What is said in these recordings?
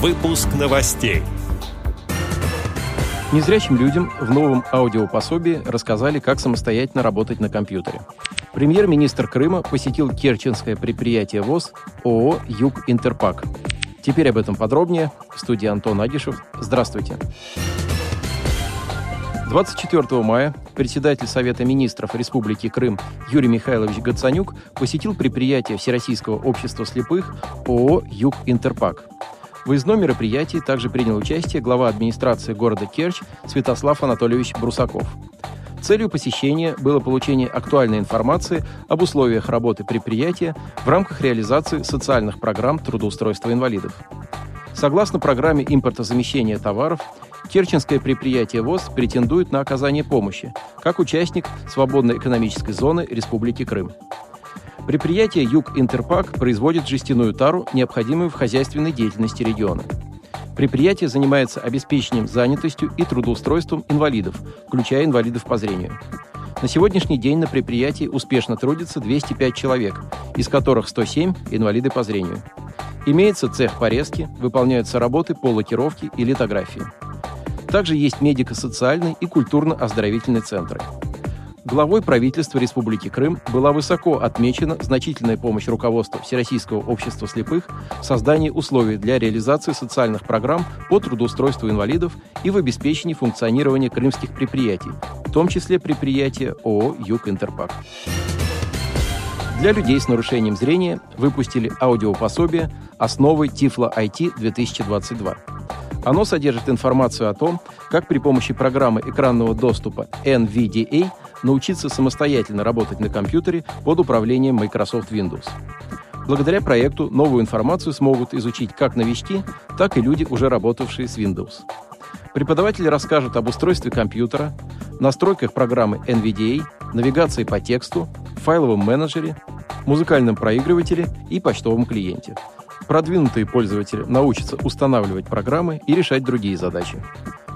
Выпуск новостей. Незрячим людям в новом аудиопособии рассказали, как самостоятельно работать на компьютере. Премьер-министр Крыма посетил керченское предприятие ВОЗ ООО «Юг Интерпак». Теперь об этом подробнее. В студии Антон Агишев. Здравствуйте. 24 мая председатель Совета министров Республики Крым Юрий Михайлович Гацанюк посетил предприятие Всероссийского общества слепых ООО «Юг Интерпак». Выездном мероприятии также принял участие глава администрации города Керчь Святослав Анатольевич Брусаков. Целью посещения было получение актуальной информации об условиях работы предприятия в рамках реализации социальных программ трудоустройства инвалидов. Согласно программе импортозамещения товаров, Керченское предприятие ВОЗ претендует на оказание помощи, как участник свободной экономической зоны Республики Крым. Предприятие «Юг Интерпак» производит жестяную тару, необходимую в хозяйственной деятельности региона. Предприятие занимается обеспечением занятостью и трудоустройством инвалидов, включая инвалидов по зрению. На сегодняшний день на предприятии успешно трудится 205 человек, из которых 107 – инвалиды по зрению. Имеется цех порезки, выполняются работы по лакировке и литографии. Также есть медико-социальный и культурно-оздоровительный центры – главой правительства Республики Крым была высоко отмечена значительная помощь руководства Всероссийского общества слепых в создании условий для реализации социальных программ по трудоустройству инвалидов и в обеспечении функционирования крымских предприятий, в том числе предприятия ООО «Юг Интерпак». Для людей с нарушением зрения выпустили аудиопособие «Основы Тифло IT-2022». Оно содержит информацию о том, как при помощи программы экранного доступа NVDA – научиться самостоятельно работать на компьютере под управлением Microsoft Windows. Благодаря проекту новую информацию смогут изучить как новички, так и люди, уже работавшие с Windows. Преподаватели расскажут об устройстве компьютера, настройках программы NVDA, навигации по тексту, файловом менеджере, музыкальном проигрывателе и почтовом клиенте. Продвинутые пользователи научатся устанавливать программы и решать другие задачи.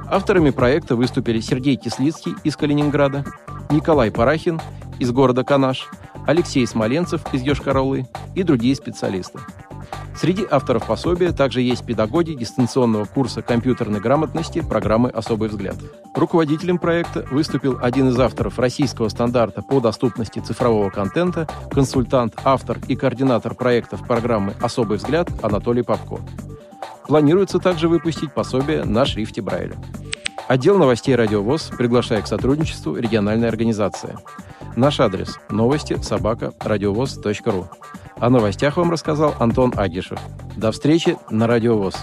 Авторами проекта выступили Сергей Кислицкий из Калининграда, Николай Парахин из города Канаш, Алексей Смоленцев из Йошкар-Олы и другие специалисты. Среди авторов пособия также есть педагоги дистанционного курса компьютерной грамотности программы «Особый взгляд». Руководителем проекта выступил один из авторов российского стандарта по доступности цифрового контента, консультант, автор и координатор проектов программы «Особый взгляд» Анатолий Попко. Планируется также выпустить пособие на шрифте Брайля. Отдел новостей «Радиовоз» приглашает к сотрудничеству региональной организации. Наш адрес – новости собака радиовоз.ру. О новостях вам рассказал Антон Агишев. До встречи на «Радиовоз».